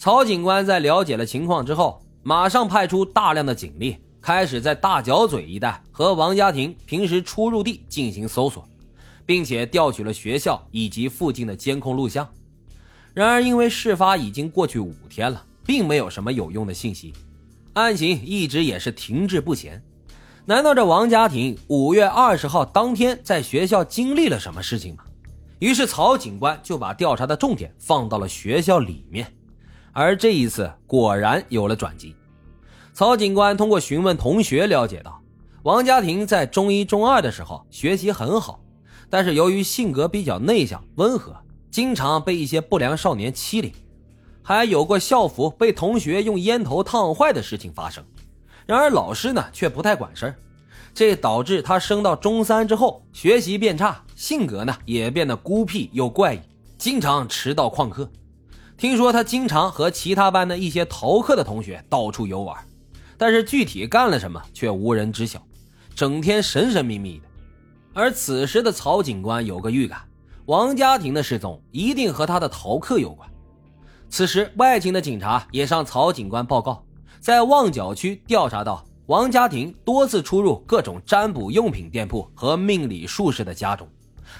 曹警官在了解了情况之后，马上派出大量的警力，开始在大角嘴一带和王家庭平时出入地进行搜索，并且调取了学校以及附近的监控录像。然而，因为事发已经过去五天了，并没有什么有用的信息，案情一直也是停滞不前。难道这王家庭五月二十号当天在学校经历了什么事情吗？于是曹警官就把调查的重点放到了学校里面。而这一次果然有了转机。曹警官通过询问同学了解到，王家庭在中一、中二的时候学习很好，但是由于性格比较内向、温和，经常被一些不良少年欺凌，还有过校服被同学用烟头烫坏的事情发生。然而老师呢却不太管事儿，这导致他升到中三之后学习变差，性格呢也变得孤僻又怪异，经常迟到旷课。听说他经常和其他班的一些逃课的同学到处游玩，但是具体干了什么却无人知晓，整天神神秘秘的。而此时的曹警官有个预感，王家庭的失踪一定和他的逃课有关。此时，外勤的警察也向曹警官报告，在旺角区调查到王家庭多次出入各种占卜用品店铺和命理术士的家中，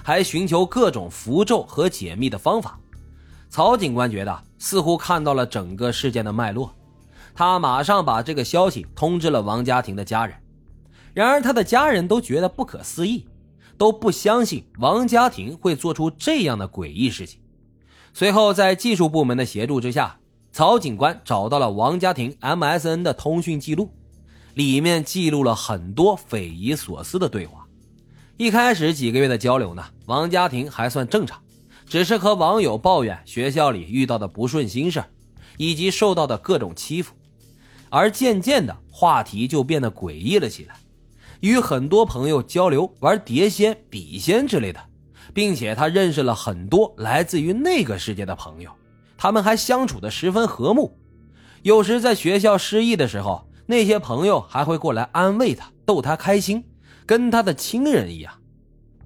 还寻求各种符咒和解密的方法。曹警官觉得似乎看到了整个事件的脉络，他马上把这个消息通知了王家庭的家人。然而，他的家人都觉得不可思议，都不相信王家庭会做出这样的诡异事情。随后，在技术部门的协助之下，曹警官找到了王家庭 MSN 的通讯记录，里面记录了很多匪夷所思的对话。一开始几个月的交流呢，王家庭还算正常。只是和网友抱怨学校里遇到的不顺心事以及受到的各种欺负，而渐渐的话题就变得诡异了起来，与很多朋友交流玩碟仙、笔仙之类的，并且他认识了很多来自于那个世界的朋友，他们还相处的十分和睦。有时在学校失意的时候，那些朋友还会过来安慰他，逗他开心，跟他的亲人一样。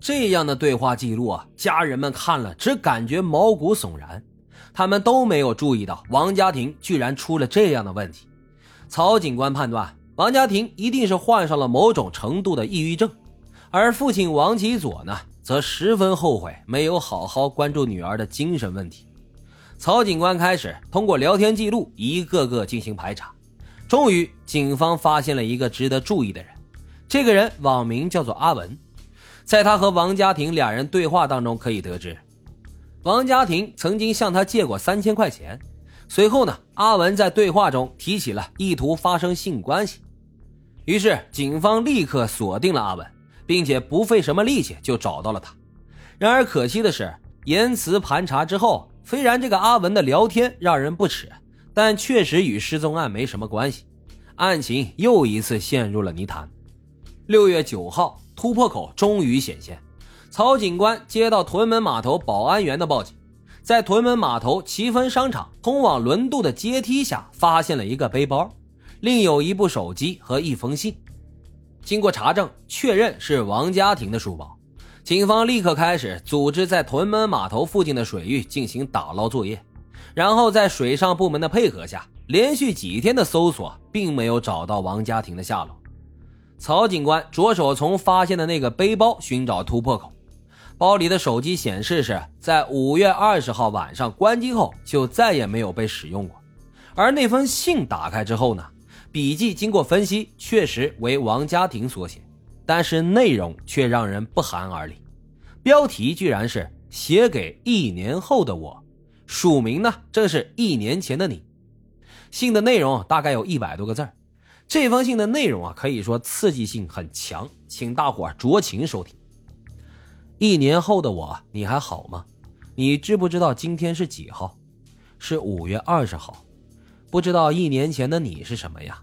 这样的对话记录啊，家人们看了只感觉毛骨悚然，他们都没有注意到王家庭居然出了这样的问题。曹警官判断，王家庭一定是患上了某种程度的抑郁症，而父亲王启佐呢，则十分后悔没有好好关注女儿的精神问题。曹警官开始通过聊天记录一个个进行排查，终于警方发现了一个值得注意的人，这个人网名叫做阿文。在他和王家庭两人对话当中，可以得知，王家庭曾经向他借过三千块钱。随后呢，阿文在对话中提起了意图发生性关系，于是警方立刻锁定了阿文，并且不费什么力气就找到了他。然而可惜的是，言辞盘查之后，虽然这个阿文的聊天让人不齿，但确实与失踪案没什么关系，案情又一次陷入了泥潭。六月九号。突破口终于显现，曹警官接到屯门码头保安员的报警，在屯门码头奇芬商场通往轮渡的阶梯下发现了一个背包，另有一部手机和一封信。经过查证，确认是王家庭的书包。警方立刻开始组织在屯门码头附近的水域进行打捞作业，然后在水上部门的配合下，连续几天的搜索并没有找到王家庭的下落。曹警官着手从发现的那个背包寻找突破口，包里的手机显示是在五月二十号晚上关机后就再也没有被使用过，而那封信打开之后呢，笔记经过分析确实为王家庭所写，但是内容却让人不寒而栗，标题居然是写给一年后的我，署名呢正是一年前的你，信的内容大概有一百多个字儿。这封信的内容啊，可以说刺激性很强，请大伙酌情收听。一年后的我，你还好吗？你知不知道今天是几号？是五月二十号。不知道一年前的你是什么呀？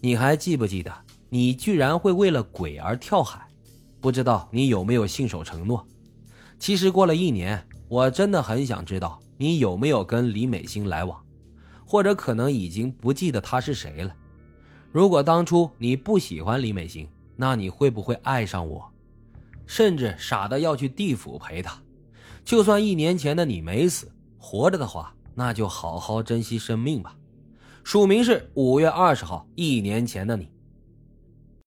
你还记不记得你居然会为了鬼而跳海？不知道你有没有信守承诺？其实过了一年，我真的很想知道你有没有跟李美心来往，或者可能已经不记得她是谁了。如果当初你不喜欢李美心，那你会不会爱上我，甚至傻的要去地府陪她？就算一年前的你没死，活着的话，那就好好珍惜生命吧。署名是五月二十号，一年前的你。